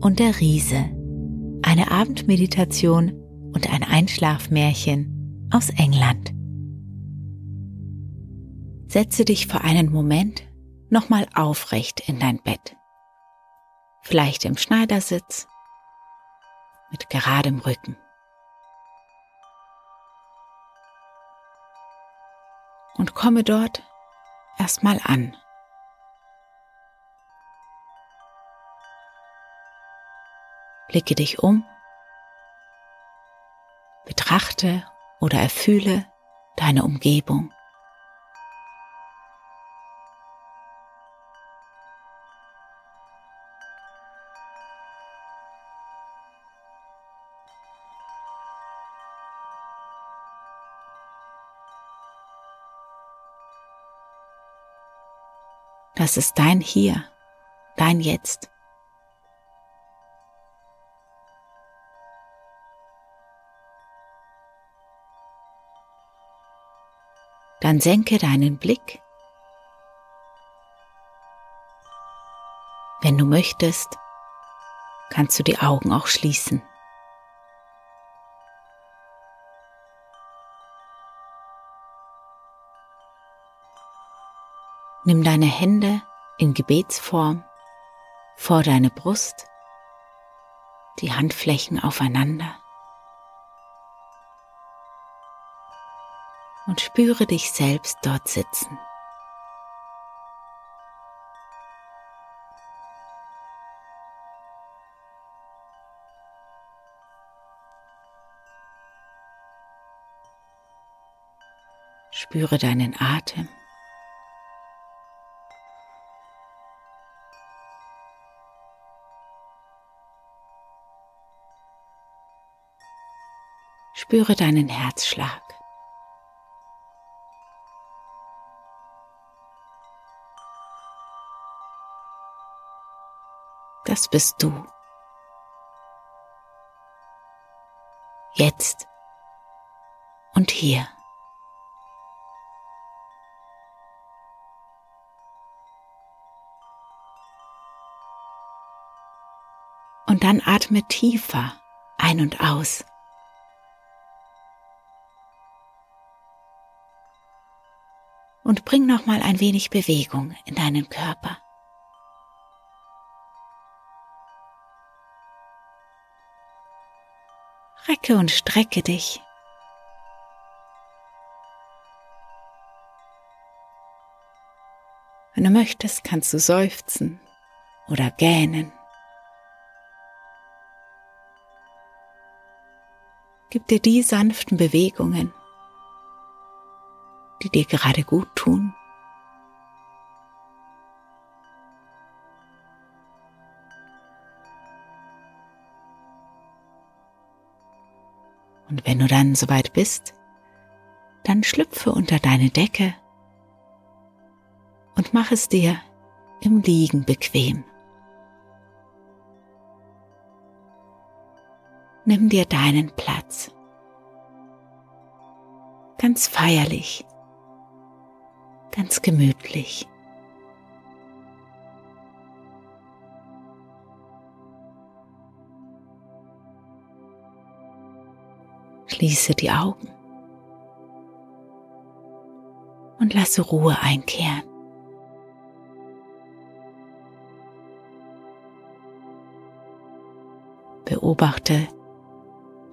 und der Riese. Eine Abendmeditation und ein Einschlafmärchen aus England. Setze dich für einen Moment nochmal aufrecht in dein Bett. Vielleicht im Schneidersitz mit geradem Rücken. Und komme dort erstmal an. Blicke dich um, betrachte oder erfühle deine Umgebung. Das ist dein Hier, dein Jetzt. Dann senke deinen Blick. Wenn du möchtest, kannst du die Augen auch schließen. Nimm deine Hände in Gebetsform vor deine Brust, die Handflächen aufeinander und spüre dich selbst dort sitzen. Spüre deinen Atem. Spüre deinen Herzschlag. Das bist du. Jetzt und hier. Und dann atme tiefer ein und aus. und bring noch mal ein wenig Bewegung in deinen Körper. Recke und strecke dich. Wenn du möchtest, kannst du seufzen oder gähnen. Gib dir die sanften Bewegungen, die dir gerade gut tun. Und wenn du dann soweit bist, dann schlüpfe unter deine Decke und mach es dir im Liegen bequem. Nimm dir deinen Platz. Ganz feierlich ganz gemütlich. Schließe die Augen und lasse Ruhe einkehren. Beobachte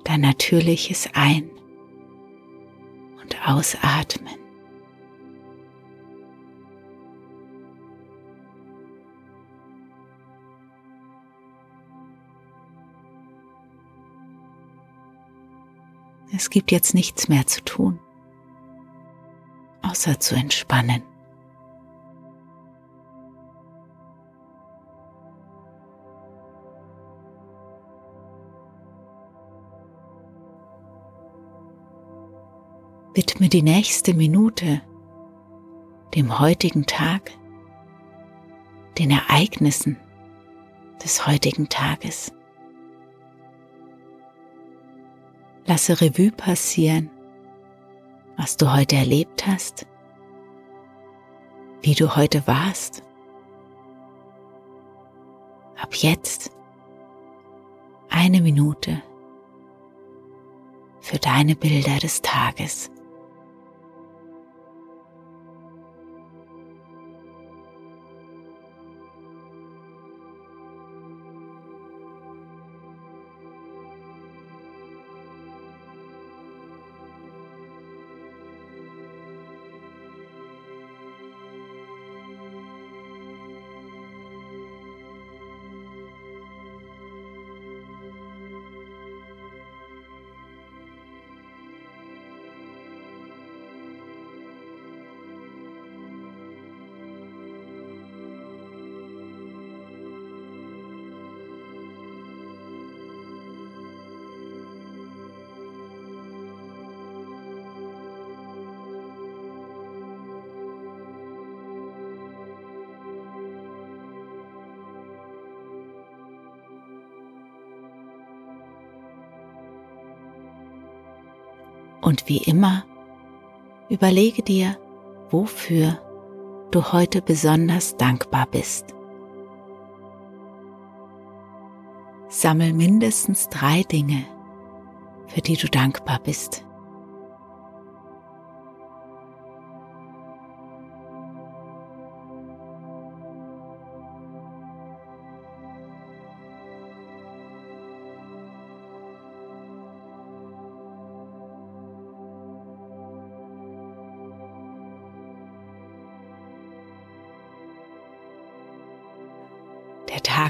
dein natürliches Ein- und Ausatmen. Es gibt jetzt nichts mehr zu tun, außer zu entspannen. Widme die nächste Minute dem heutigen Tag, den Ereignissen des heutigen Tages. Lasse Revue passieren, was du heute erlebt hast, wie du heute warst. Ab jetzt eine Minute für deine Bilder des Tages. Und wie immer, überlege dir, wofür du heute besonders dankbar bist. Sammel mindestens drei Dinge, für die du dankbar bist.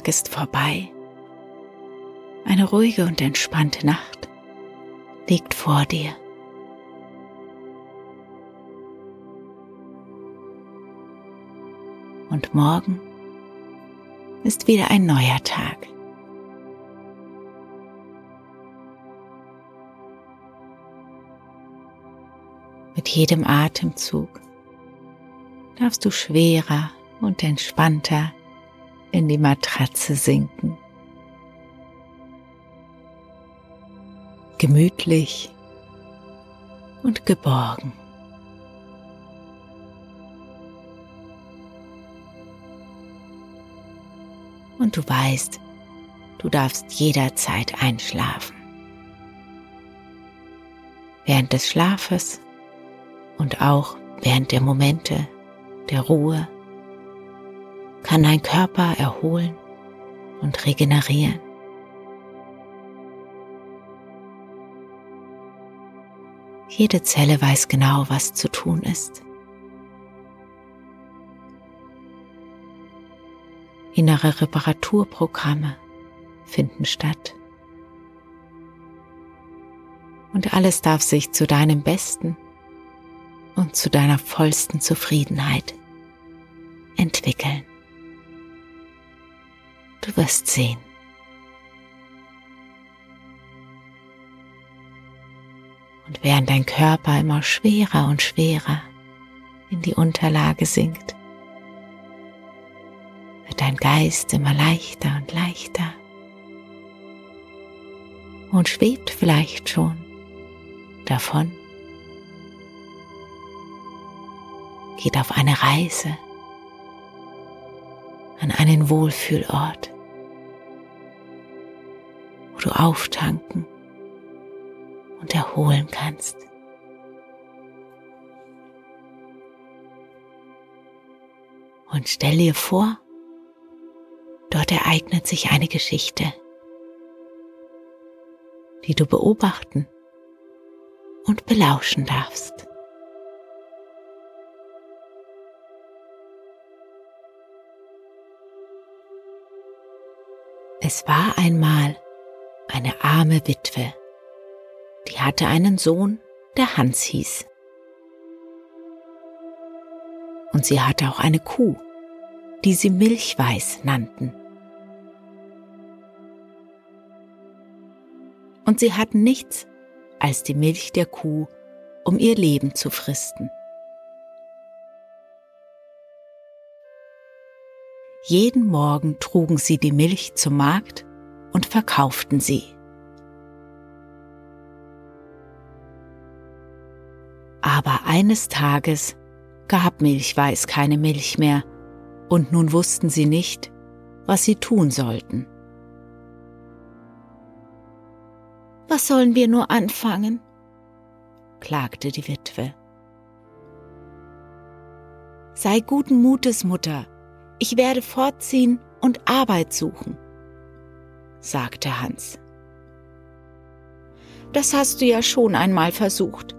Tag ist vorbei. Eine ruhige und entspannte Nacht liegt vor dir. Und morgen ist wieder ein neuer Tag. Mit jedem Atemzug darfst du schwerer und entspannter in die Matratze sinken. Gemütlich und geborgen. Und du weißt, du darfst jederzeit einschlafen. Während des Schlafes und auch während der Momente der Ruhe kann dein Körper erholen und regenerieren. Jede Zelle weiß genau, was zu tun ist. Innere Reparaturprogramme finden statt. Und alles darf sich zu deinem Besten und zu deiner vollsten Zufriedenheit entwickeln. Du wirst sehen. Und während dein Körper immer schwerer und schwerer in die Unterlage sinkt, wird dein Geist immer leichter und leichter. Und schwebt vielleicht schon davon, geht auf eine Reise an einen Wohlfühlort du auftanken und erholen kannst. Und stell dir vor, dort ereignet sich eine Geschichte, die du beobachten und belauschen darfst. Es war einmal eine arme Witwe die hatte einen Sohn, der Hans hieß. Und sie hatte auch eine Kuh, die sie Milchweiß nannten. Und sie hatten nichts als die Milch der Kuh, um ihr Leben zu fristen. Jeden Morgen trugen sie die Milch zum Markt und verkauften sie. Aber eines Tages gab Milchweiß keine Milch mehr, und nun wussten sie nicht, was sie tun sollten. Was sollen wir nur anfangen? klagte die Witwe. Sei guten Mutes, Mutter, ich werde fortziehen und Arbeit suchen, sagte Hans. Das hast du ja schon einmal versucht,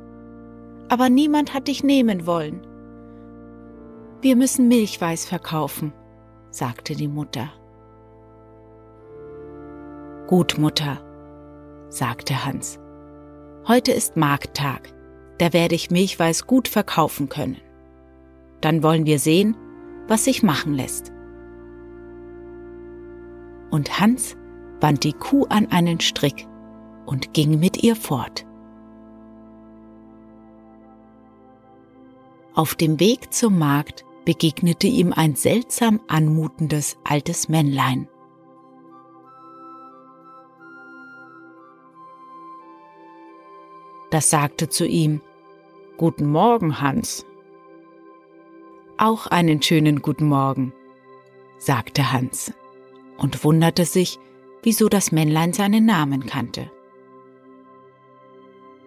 aber niemand hat dich nehmen wollen. Wir müssen Milchweiß verkaufen, sagte die Mutter. Gut, Mutter, sagte Hans. Heute ist Markttag, da werde ich Milchweiß gut verkaufen können. Dann wollen wir sehen, was sich machen lässt. Und Hans band die Kuh an einen Strick und ging mit ihr fort. Auf dem Weg zum Markt begegnete ihm ein seltsam anmutendes altes Männlein. Das sagte zu ihm, Guten Morgen, Hans. Auch einen schönen guten Morgen, sagte Hans und wunderte sich, wieso das Männlein seinen Namen kannte.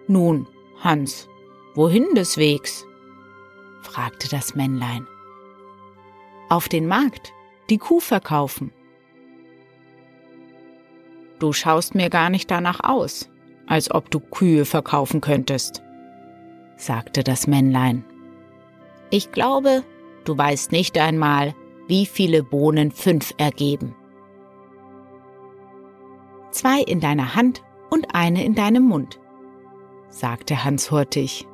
Nun, Hans, wohin des Wegs? fragte das Männlein. Auf den Markt, die Kuh verkaufen. Du schaust mir gar nicht danach aus, als ob du Kühe verkaufen könntest, sagte das Männlein. Ich glaube, Du weißt nicht einmal, wie viele Bohnen fünf ergeben. Zwei in deiner Hand und eine in deinem Mund, sagte Hans hurtig.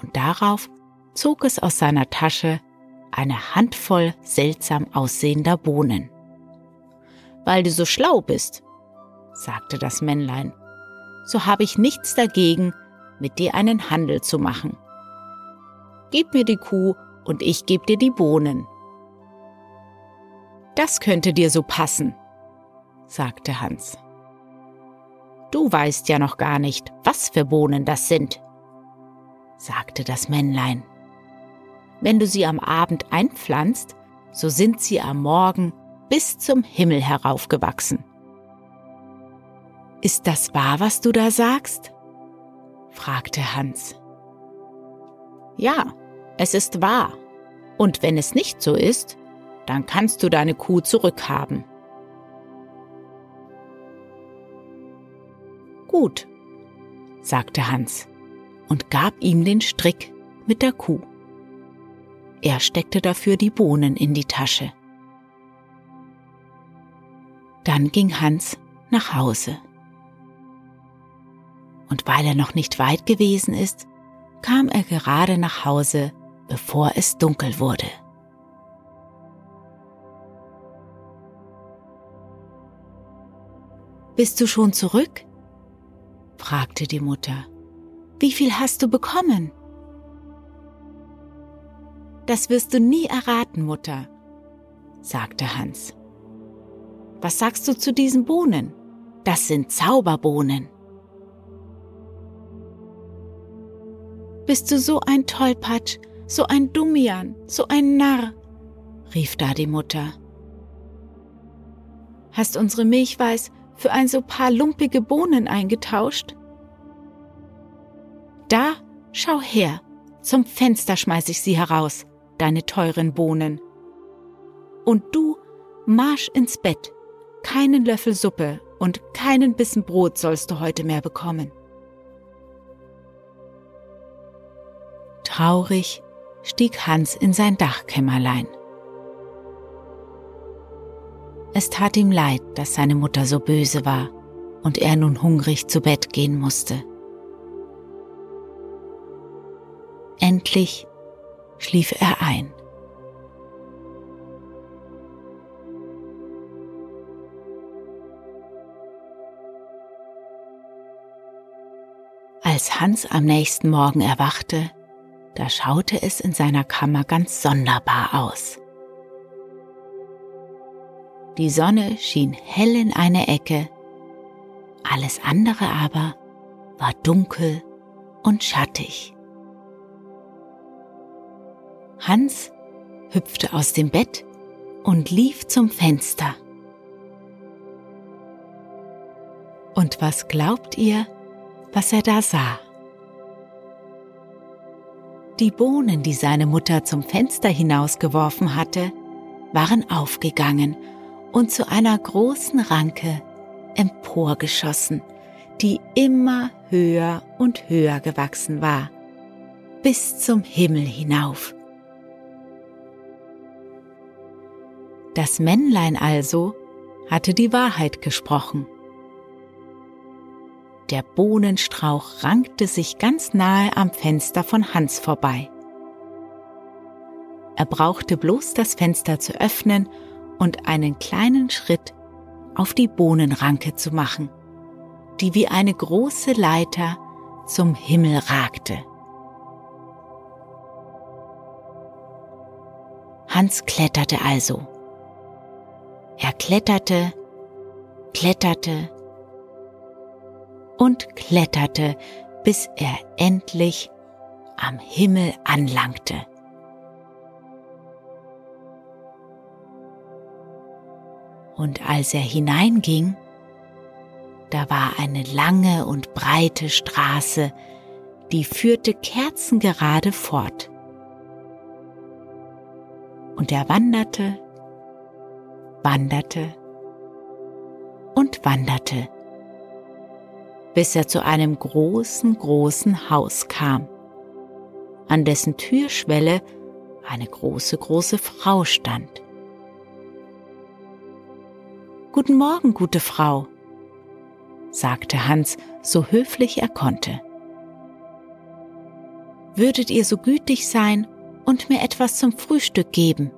Und darauf zog es aus seiner Tasche eine Handvoll seltsam aussehender Bohnen. Weil du so schlau bist, sagte das Männlein, so habe ich nichts dagegen, mit dir einen Handel zu machen. Gib mir die Kuh und ich geb dir die Bohnen. Das könnte dir so passen, sagte Hans. Du weißt ja noch gar nicht, was für Bohnen das sind, sagte das Männlein. Wenn du sie am Abend einpflanzt, so sind sie am Morgen bis zum Himmel heraufgewachsen. Ist das wahr, was du da sagst? fragte Hans. Ja, es ist wahr. Und wenn es nicht so ist, dann kannst du deine Kuh zurückhaben. Gut, sagte Hans und gab ihm den Strick mit der Kuh. Er steckte dafür die Bohnen in die Tasche. Dann ging Hans nach Hause. Und weil er noch nicht weit gewesen ist, kam er gerade nach Hause, bevor es dunkel wurde. Bist du schon zurück? Fragte die Mutter. Wie viel hast du bekommen? Das wirst du nie erraten, Mutter, sagte Hans. Was sagst du zu diesen Bohnen? Das sind Zauberbohnen. Bist du so ein Tollpatsch, so ein Dummian, so ein Narr, rief da die Mutter. Hast unsere Milchweiß für ein so paar lumpige Bohnen eingetauscht? Da, schau her, zum Fenster schmeiß ich sie heraus, deine teuren Bohnen. Und du, marsch ins Bett, keinen Löffel Suppe und keinen Bissen Brot sollst du heute mehr bekommen. Traurig stieg Hans in sein Dachkämmerlein. Es tat ihm leid, dass seine Mutter so böse war und er nun hungrig zu Bett gehen musste. Endlich schlief er ein. Als Hans am nächsten Morgen erwachte, da schaute es in seiner Kammer ganz sonderbar aus. Die Sonne schien hell in eine Ecke, alles andere aber war dunkel und schattig. Hans hüpfte aus dem Bett und lief zum Fenster. Und was glaubt ihr, was er da sah? Die Bohnen, die seine Mutter zum Fenster hinausgeworfen hatte, waren aufgegangen und zu einer großen Ranke emporgeschossen, die immer höher und höher gewachsen war, bis zum Himmel hinauf. Das Männlein also hatte die Wahrheit gesprochen. Der Bohnenstrauch rankte sich ganz nahe am Fenster von Hans vorbei. Er brauchte bloß das Fenster zu öffnen und einen kleinen Schritt auf die Bohnenranke zu machen, die wie eine große Leiter zum Himmel ragte. Hans kletterte also er kletterte, kletterte und kletterte, bis er endlich am Himmel anlangte. Und als er hineinging, da war eine lange und breite Straße, die führte kerzengerade fort. Und er wanderte wanderte und wanderte, bis er zu einem großen, großen Haus kam, an dessen Türschwelle eine große, große Frau stand. Guten Morgen, gute Frau, sagte Hans so höflich er konnte. Würdet ihr so gütig sein und mir etwas zum Frühstück geben?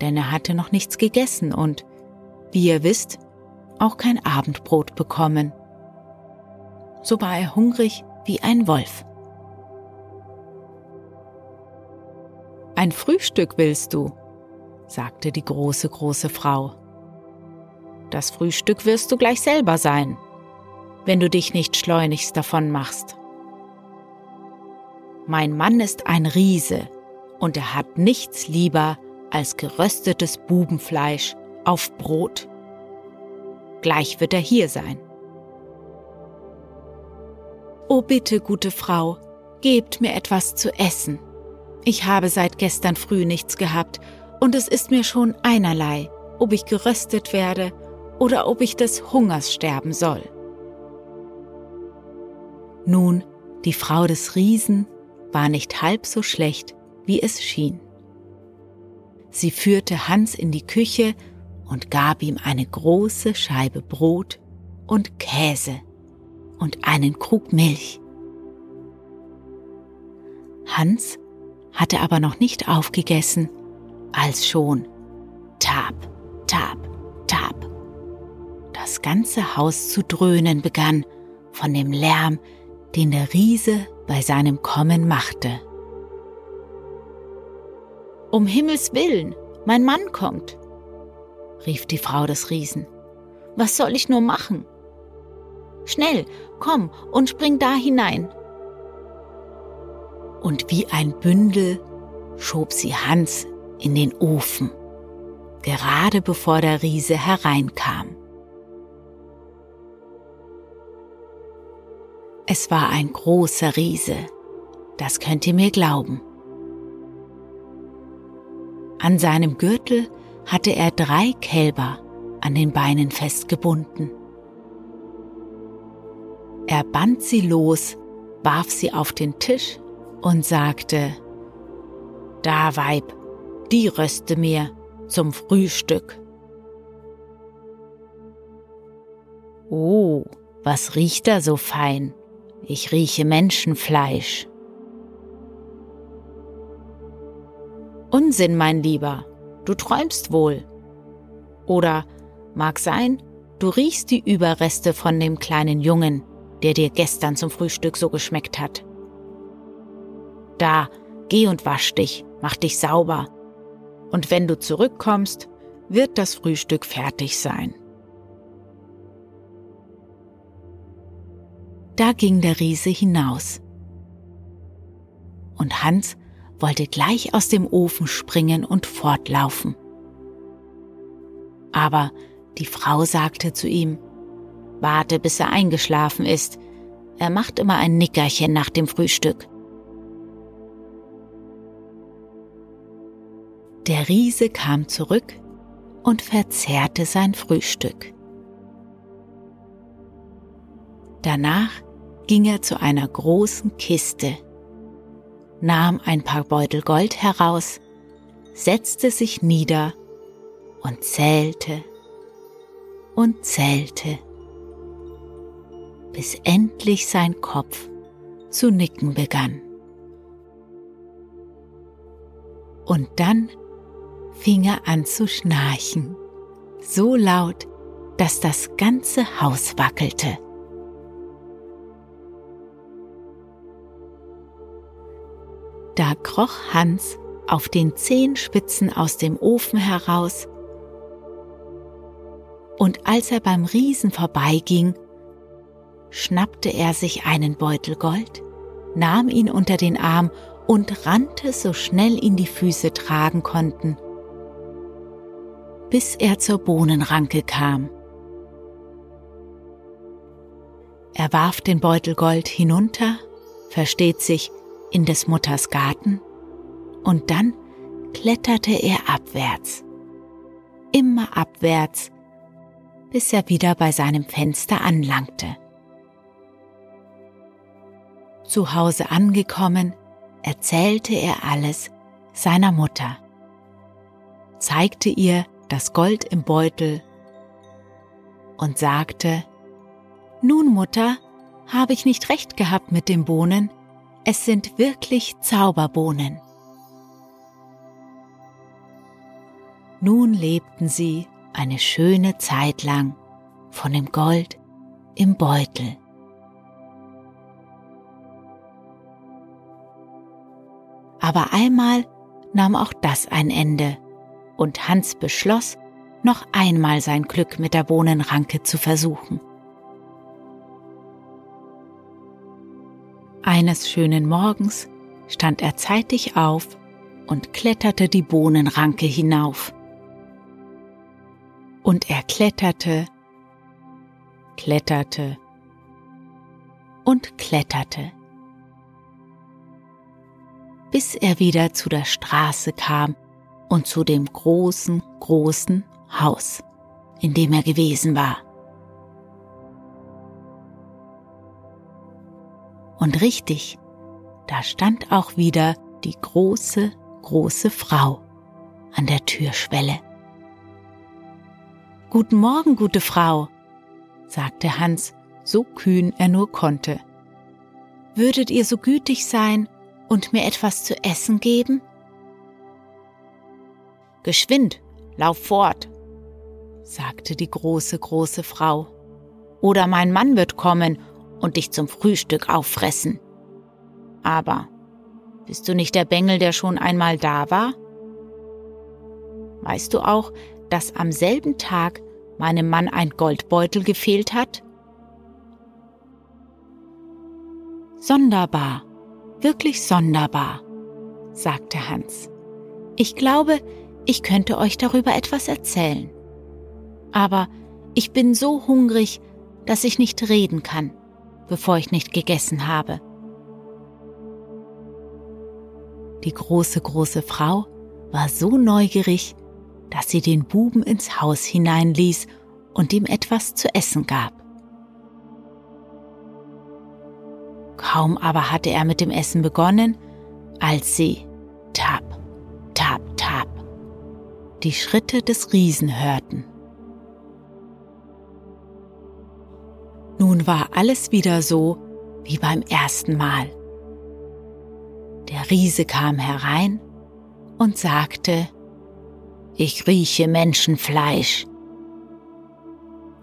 denn er hatte noch nichts gegessen und, wie ihr wisst, auch kein Abendbrot bekommen. So war er hungrig wie ein Wolf. Ein Frühstück willst du, sagte die große, große Frau. Das Frühstück wirst du gleich selber sein, wenn du dich nicht schleunigst davon machst. Mein Mann ist ein Riese und er hat nichts lieber als geröstetes Bubenfleisch auf Brot. Gleich wird er hier sein. O bitte, gute Frau, gebt mir etwas zu essen. Ich habe seit gestern früh nichts gehabt, und es ist mir schon einerlei, ob ich geröstet werde oder ob ich des Hungers sterben soll. Nun, die Frau des Riesen war nicht halb so schlecht, wie es schien. Sie führte Hans in die Küche und gab ihm eine große Scheibe Brot und Käse und einen Krug Milch. Hans hatte aber noch nicht aufgegessen, als schon Tap, Tap, Tap das ganze Haus zu dröhnen begann von dem Lärm, den der Riese bei seinem Kommen machte. Um Himmels willen, mein Mann kommt, rief die Frau des Riesen. Was soll ich nur machen? Schnell, komm und spring da hinein. Und wie ein Bündel schob sie Hans in den Ofen, gerade bevor der Riese hereinkam. Es war ein großer Riese, das könnt ihr mir glauben. An seinem Gürtel hatte er drei Kälber an den Beinen festgebunden. Er band sie los, warf sie auf den Tisch und sagte, Da, Weib, die röste mir zum Frühstück. Oh, was riecht da so fein? Ich rieche Menschenfleisch. Unsinn, mein Lieber, du träumst wohl. Oder mag sein, du riechst die Überreste von dem kleinen Jungen, der dir gestern zum Frühstück so geschmeckt hat. Da, geh und wasch dich, mach dich sauber. Und wenn du zurückkommst, wird das Frühstück fertig sein. Da ging der Riese hinaus. Und Hans wollte gleich aus dem Ofen springen und fortlaufen. Aber die Frau sagte zu ihm, Warte, bis er eingeschlafen ist. Er macht immer ein Nickerchen nach dem Frühstück. Der Riese kam zurück und verzehrte sein Frühstück. Danach ging er zu einer großen Kiste, nahm ein paar Beutel Gold heraus, setzte sich nieder und zählte und zählte, bis endlich sein Kopf zu nicken begann. Und dann fing er an zu schnarchen, so laut, dass das ganze Haus wackelte. Da kroch Hans auf den Zehenspitzen aus dem Ofen heraus, und als er beim Riesen vorbeiging, schnappte er sich einen Beutel Gold, nahm ihn unter den Arm und rannte so schnell ihn die Füße tragen konnten, bis er zur Bohnenranke kam. Er warf den Beutel Gold hinunter, versteht sich, in des Mutters Garten, und dann kletterte er abwärts, immer abwärts, bis er wieder bei seinem Fenster anlangte. Zu Hause angekommen, erzählte er alles seiner Mutter, zeigte ihr das Gold im Beutel und sagte, Nun Mutter, habe ich nicht recht gehabt mit den Bohnen, es sind wirklich Zauberbohnen. Nun lebten sie eine schöne Zeit lang von dem Gold im Beutel. Aber einmal nahm auch das ein Ende und Hans beschloss, noch einmal sein Glück mit der Bohnenranke zu versuchen. Eines schönen Morgens stand er zeitig auf und kletterte die Bohnenranke hinauf. Und er kletterte, kletterte und kletterte, bis er wieder zu der Straße kam und zu dem großen, großen Haus, in dem er gewesen war. Und richtig, da stand auch wieder die große, große Frau an der Türschwelle. Guten Morgen, gute Frau, sagte Hans, so kühn er nur konnte. Würdet ihr so gütig sein und mir etwas zu essen geben? Geschwind, lauf fort, sagte die große, große Frau. Oder mein Mann wird kommen und dich zum Frühstück auffressen. Aber bist du nicht der Bengel, der schon einmal da war? Weißt du auch, dass am selben Tag meinem Mann ein Goldbeutel gefehlt hat? Sonderbar, wirklich sonderbar, sagte Hans. Ich glaube, ich könnte euch darüber etwas erzählen. Aber ich bin so hungrig, dass ich nicht reden kann, bevor ich nicht gegessen habe. Die große, große Frau war so neugierig, dass sie den Buben ins Haus hineinließ und ihm etwas zu essen gab. Kaum aber hatte er mit dem Essen begonnen, als sie tap, tap, tap die Schritte des Riesen hörten. Nun war alles wieder so wie beim ersten Mal. Der Riese kam herein und sagte, ich rieche Menschenfleisch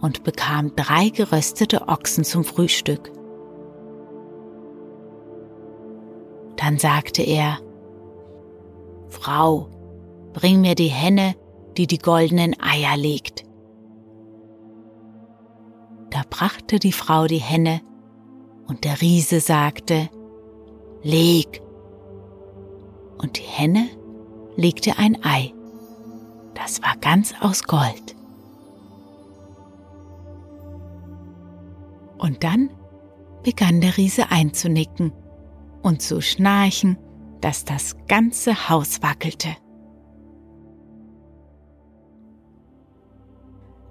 und bekam drei geröstete Ochsen zum Frühstück. Dann sagte er, Frau, bring mir die Henne, die die goldenen Eier legt. Da brachte die Frau die Henne, und der Riese sagte, Leg. Und die Henne legte ein Ei. Das war ganz aus Gold. Und dann begann der Riese einzunicken und zu schnarchen, dass das ganze Haus wackelte.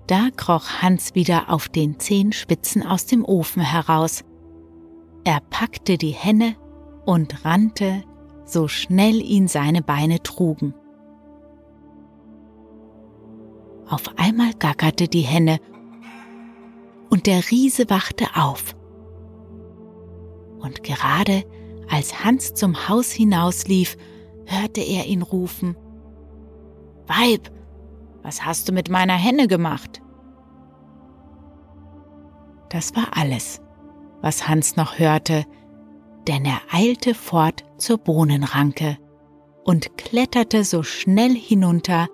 Da kroch Hans wieder auf den Zehenspitzen aus dem Ofen heraus. Er packte die Henne und rannte, so schnell ihn seine Beine trugen. Auf einmal gackerte die Henne und der Riese wachte auf. Und gerade als Hans zum Haus hinauslief, hörte er ihn rufen. Weib, was hast du mit meiner Henne gemacht? Das war alles, was Hans noch hörte, denn er eilte fort zur Bohnenranke und kletterte so schnell hinunter,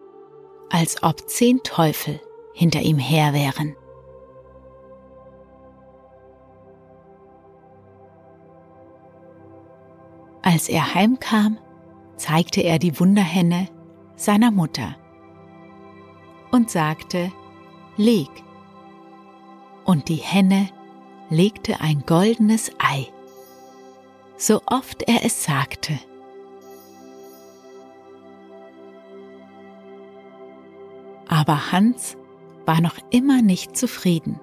als ob zehn Teufel hinter ihm her wären. Als er heimkam, zeigte er die Wunderhenne seiner Mutter und sagte, leg. Und die Henne legte ein goldenes Ei, so oft er es sagte. Aber Hans war noch immer nicht zufrieden.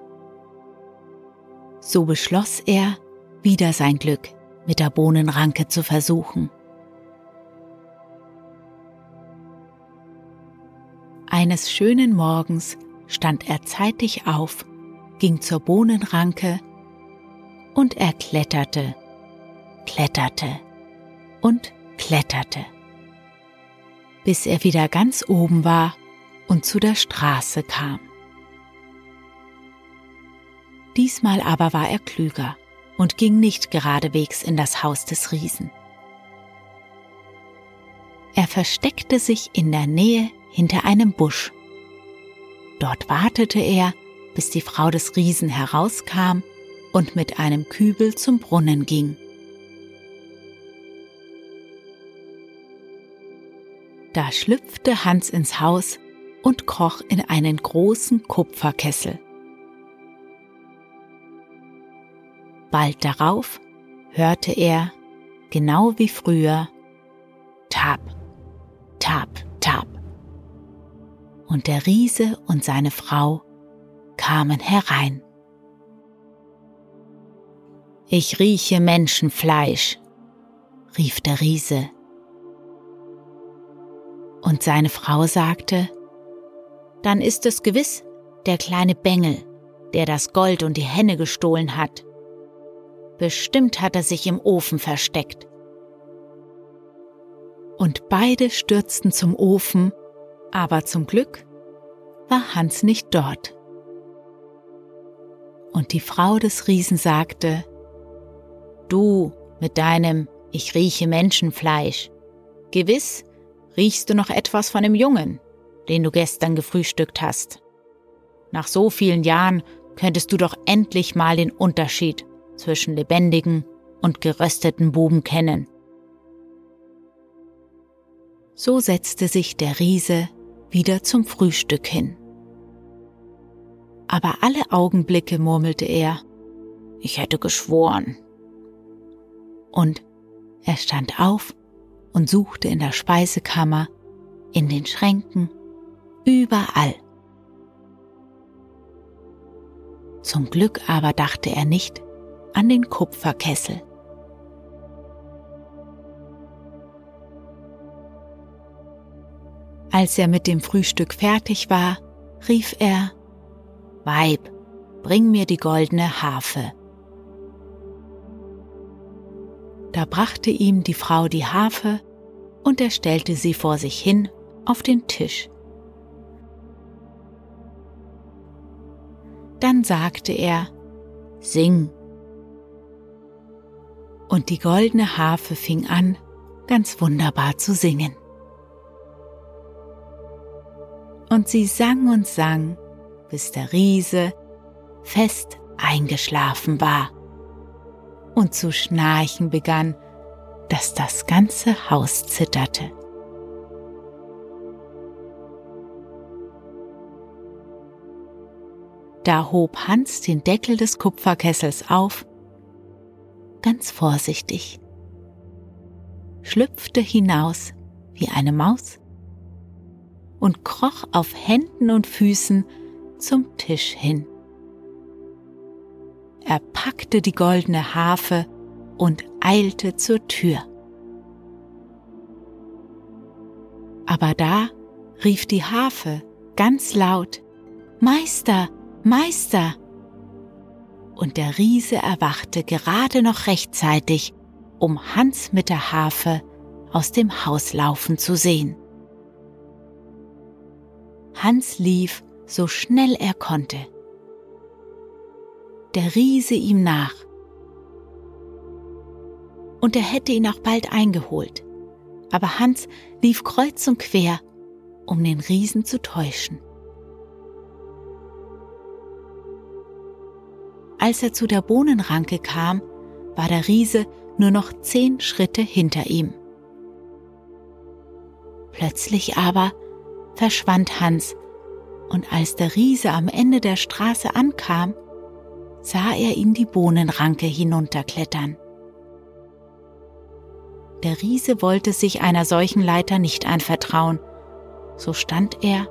So beschloss er, wieder sein Glück mit der Bohnenranke zu versuchen. Eines schönen Morgens stand er zeitig auf, ging zur Bohnenranke und er kletterte, kletterte und kletterte, bis er wieder ganz oben war und zu der Straße kam. Diesmal aber war er klüger und ging nicht geradewegs in das Haus des Riesen. Er versteckte sich in der Nähe hinter einem Busch. Dort wartete er, bis die Frau des Riesen herauskam und mit einem Kübel zum Brunnen ging. Da schlüpfte Hans ins Haus und kroch in einen großen Kupferkessel. Bald darauf hörte er, genau wie früher, Tap, Tap, und der Riese und seine Frau kamen herein. Ich rieche Menschenfleisch, rief der Riese. Und seine Frau sagte, dann ist es gewiss der kleine Bengel, der das Gold und die Henne gestohlen hat. Bestimmt hat er sich im Ofen versteckt. Und beide stürzten zum Ofen aber zum Glück war Hans nicht dort. Und die Frau des Riesen sagte, Du mit deinem Ich rieche Menschenfleisch, gewiss riechst du noch etwas von dem Jungen, den du gestern gefrühstückt hast. Nach so vielen Jahren könntest du doch endlich mal den Unterschied zwischen lebendigen und gerösteten Buben kennen. So setzte sich der Riese wieder zum Frühstück hin. Aber alle Augenblicke murmelte er, ich hätte geschworen. Und er stand auf und suchte in der Speisekammer, in den Schränken, überall. Zum Glück aber dachte er nicht an den Kupferkessel. Als er mit dem Frühstück fertig war, rief er, Weib, bring mir die goldene Harfe. Da brachte ihm die Frau die Harfe und er stellte sie vor sich hin auf den Tisch. Dann sagte er, Sing. Und die goldene Harfe fing an, ganz wunderbar zu singen. Und sie sang und sang, bis der Riese fest eingeschlafen war und zu schnarchen begann, dass das ganze Haus zitterte. Da hob Hans den Deckel des Kupferkessels auf, ganz vorsichtig, schlüpfte hinaus wie eine Maus und kroch auf Händen und Füßen zum Tisch hin. Er packte die goldene Harfe und eilte zur Tür. Aber da rief die Harfe ganz laut Meister, Meister. Und der Riese erwachte gerade noch rechtzeitig, um Hans mit der Harfe aus dem Haus laufen zu sehen. Hans lief so schnell er konnte. Der Riese ihm nach. Und er hätte ihn auch bald eingeholt. Aber Hans lief kreuz und quer, um den Riesen zu täuschen. Als er zu der Bohnenranke kam, war der Riese nur noch zehn Schritte hinter ihm. Plötzlich aber verschwand Hans und als der Riese am Ende der Straße ankam, sah er ihn die Bohnenranke hinunterklettern. Der Riese wollte sich einer solchen Leiter nicht anvertrauen, so stand er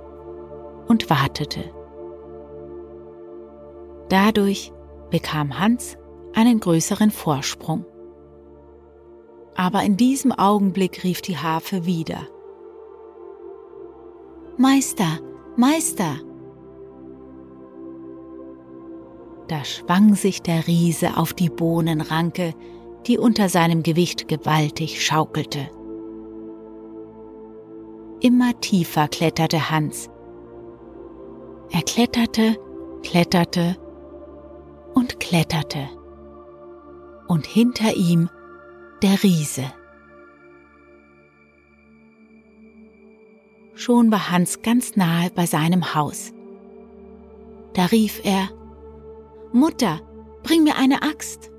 und wartete. Dadurch bekam Hans einen größeren Vorsprung. Aber in diesem Augenblick rief die Harfe wieder. Meister, Meister! Da schwang sich der Riese auf die Bohnenranke, die unter seinem Gewicht gewaltig schaukelte. Immer tiefer kletterte Hans. Er kletterte, kletterte und kletterte. Und hinter ihm der Riese. Schon war Hans ganz nahe bei seinem Haus. Da rief er, Mutter, bring mir eine Axt.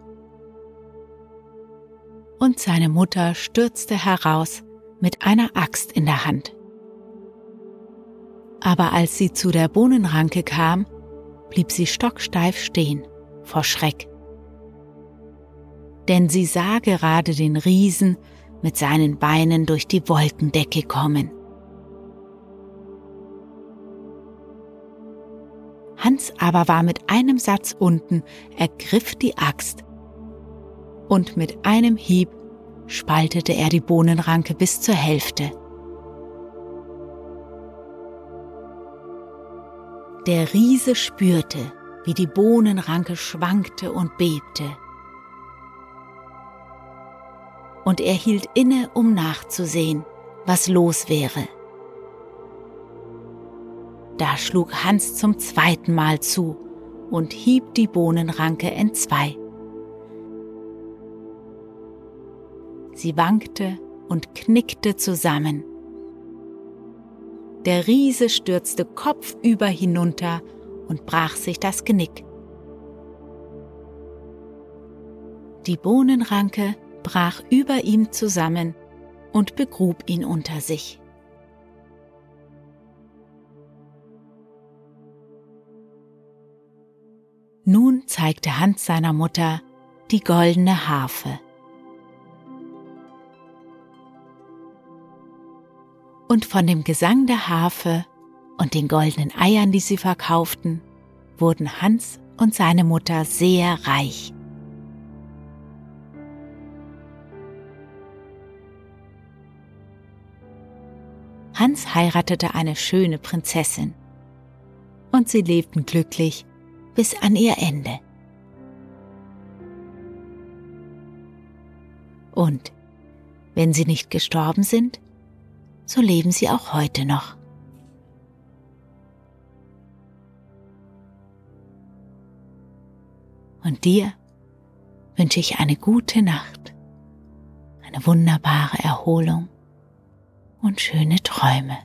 Und seine Mutter stürzte heraus mit einer Axt in der Hand. Aber als sie zu der Bohnenranke kam, blieb sie stocksteif stehen vor Schreck. Denn sie sah gerade den Riesen mit seinen Beinen durch die Wolkendecke kommen. Hans aber war mit einem Satz unten, ergriff die Axt und mit einem Hieb spaltete er die Bohnenranke bis zur Hälfte. Der Riese spürte, wie die Bohnenranke schwankte und bebte. Und er hielt inne, um nachzusehen, was los wäre. Da schlug Hans zum zweiten Mal zu und hieb die Bohnenranke entzwei. Sie wankte und knickte zusammen. Der Riese stürzte kopfüber hinunter und brach sich das Genick. Die Bohnenranke brach über ihm zusammen und begrub ihn unter sich. Nun zeigte Hans seiner Mutter die goldene Harfe. Und von dem Gesang der Harfe und den goldenen Eiern, die sie verkauften, wurden Hans und seine Mutter sehr reich. Hans heiratete eine schöne Prinzessin und sie lebten glücklich bis an ihr Ende. Und wenn sie nicht gestorben sind, so leben sie auch heute noch. Und dir wünsche ich eine gute Nacht, eine wunderbare Erholung und schöne Träume.